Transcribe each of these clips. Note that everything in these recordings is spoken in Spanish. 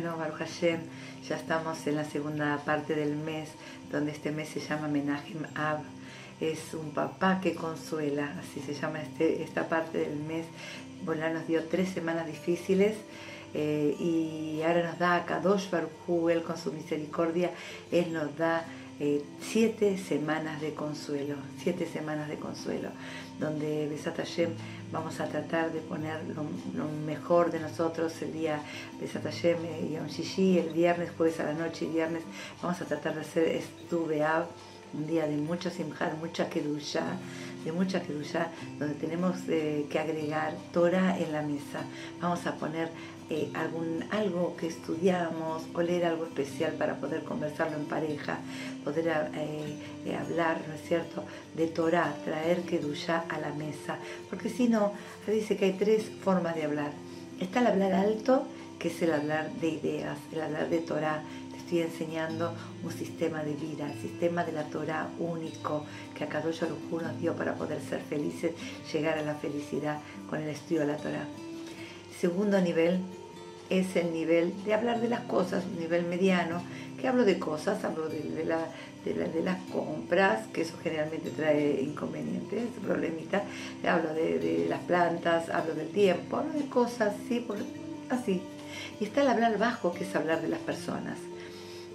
Bueno, Baruch Hashem, ya estamos en la segunda parte del mes, donde este mes se llama Menachem Ab. Es un papá que consuela, así se llama este, esta parte del mes. Bueno, nos dio tres semanas difíciles eh, y ahora nos da a Kadosh Baruch Él con su misericordia, Él nos da eh, siete semanas de consuelo, siete semanas de consuelo, donde Besat Hashem vamos a tratar de poner lo, mejor de nosotros el día Besat Hashem y Yom Shishi, el viernes, jueves a la noche y viernes, vamos a tratar de hacer Estuveab, un día de mucho simjad, mucha kedusha, de mucha kedusha, donde tenemos eh, que agregar Torah en la mesa. Vamos a poner eh, algún, algo que estudiamos o leer algo especial para poder conversarlo en pareja, poder eh, hablar, ¿no es cierto?, de Torah, traer Kedusha a la mesa. Porque si no, dice que hay tres formas de hablar. Está el hablar alto, que es el hablar de ideas, el hablar de Torah. Estoy enseñando un sistema de vida, el sistema de la Torah único que Akadosh Baruj nos dio para poder ser felices, llegar a la felicidad con el estudio de la Torah. Segundo nivel es el nivel de hablar de las cosas, un nivel mediano, que hablo de cosas, hablo de, las compras, que eso generalmente trae inconvenientes, problemitas, hablo de, las plantas, hablo del tiempo, hablo de cosas, sí, así. Y está el hablar bajo, que es hablar de las personas.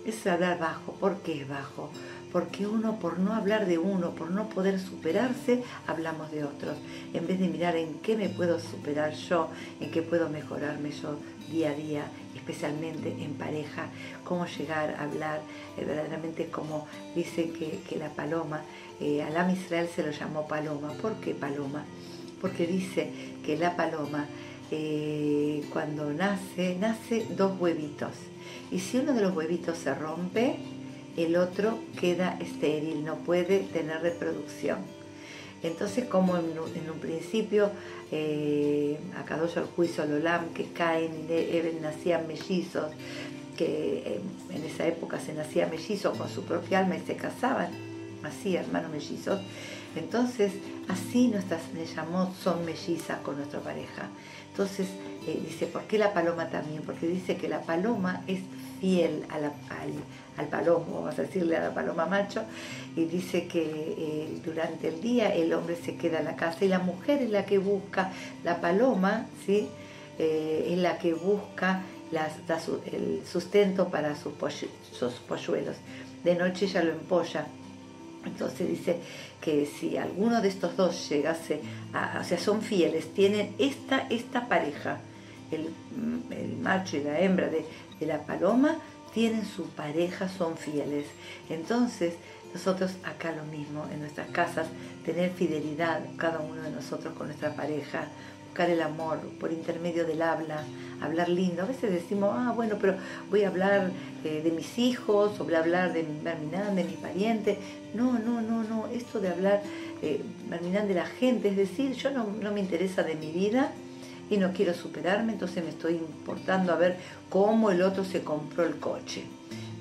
Es hablar bajo, ¿por qué es bajo? porque uno por no hablar de uno, por no poder superarse, hablamos de otros. En vez de mirar en qué me puedo superar yo, en qué puedo mejorarme yo día a día, especialmente en pareja, cómo llegar a hablar eh, verdaderamente como dice que, la paloma, eh, Alam Israel se lo llamó paloma. ¿Por qué paloma? Porque dice que la paloma eh, cuando nace, nace dos huevitos. Y si uno de los huevitos se rompe, el otro queda estéril, no puede tener reproducción. Entonces, como en, un principio, eh, Akadosh al juicio Olam, que Caen y nacían mellizos, que eh, en esa época se nacía mellizo con su propia alma y se casaban, así, hermanos mellizos. Entonces, así nuestras llamó son mellizas con nuestra pareja. Entonces, eh, dice, ¿por qué la paloma también? Porque dice que la paloma es fiel al, palomo, vamos a decirle a la paloma macho, y dice que eh, durante el día el hombre se queda en la casa y la mujer es la que busca, la paloma, ¿sí? Eh, es la que busca el sustento para sus, sus polluelos. De noche ella lo empolla. Entonces dice que si alguno de estos dos llegase, a, o sea, son fieles, tienen esta, esta pareja, el, el macho y la hembra de, de la paloma tienen su pareja, son fieles. Entonces, nosotros acá lo mismo, en nuestras casas, tener fidelidad cada uno de nosotros con nuestra pareja, buscar el amor por intermedio del habla, hablar lindo. A veces decimos, ah, bueno, pero voy a hablar eh, de mis hijos, o voy a hablar de mi de mi pariente. No, no, no, no, esto de hablar, eh, de la gente, es decir, yo no, no me interesa de mi vida, y no quiero superarme, entonces me estoy importando a ver cómo el otro se compró el coche.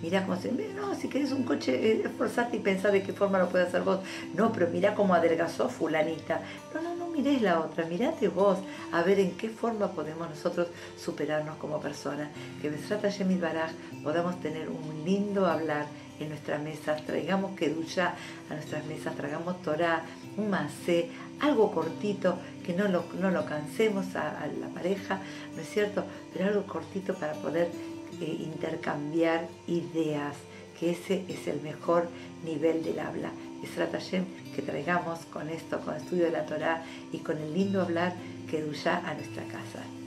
Mira cómo se, no, si quieres un coche, eh, esforzate y pensar de qué forma lo puedes hacer vos. No, pero mira cómo adelgazó fulanita. No, no mires la otra, mirate vos, a ver en qué forma podemos nosotros superarnos como personas. Que Besrata Yemit Baraj podamos tener un lindo hablar en nuestras mesas, traigamos Kedusha a nuestras mesas, traigamos Torah, un macé, algo cortito, que no lo, no lo cansemos a, la pareja, ¿no es cierto? Pero algo cortito para poder eh, intercambiar ideas, que ese es el mejor nivel del habla. Es Hashem que traigamos con esto, con el estudio de la Torah y con el lindo hablar que duya a nuestra casa.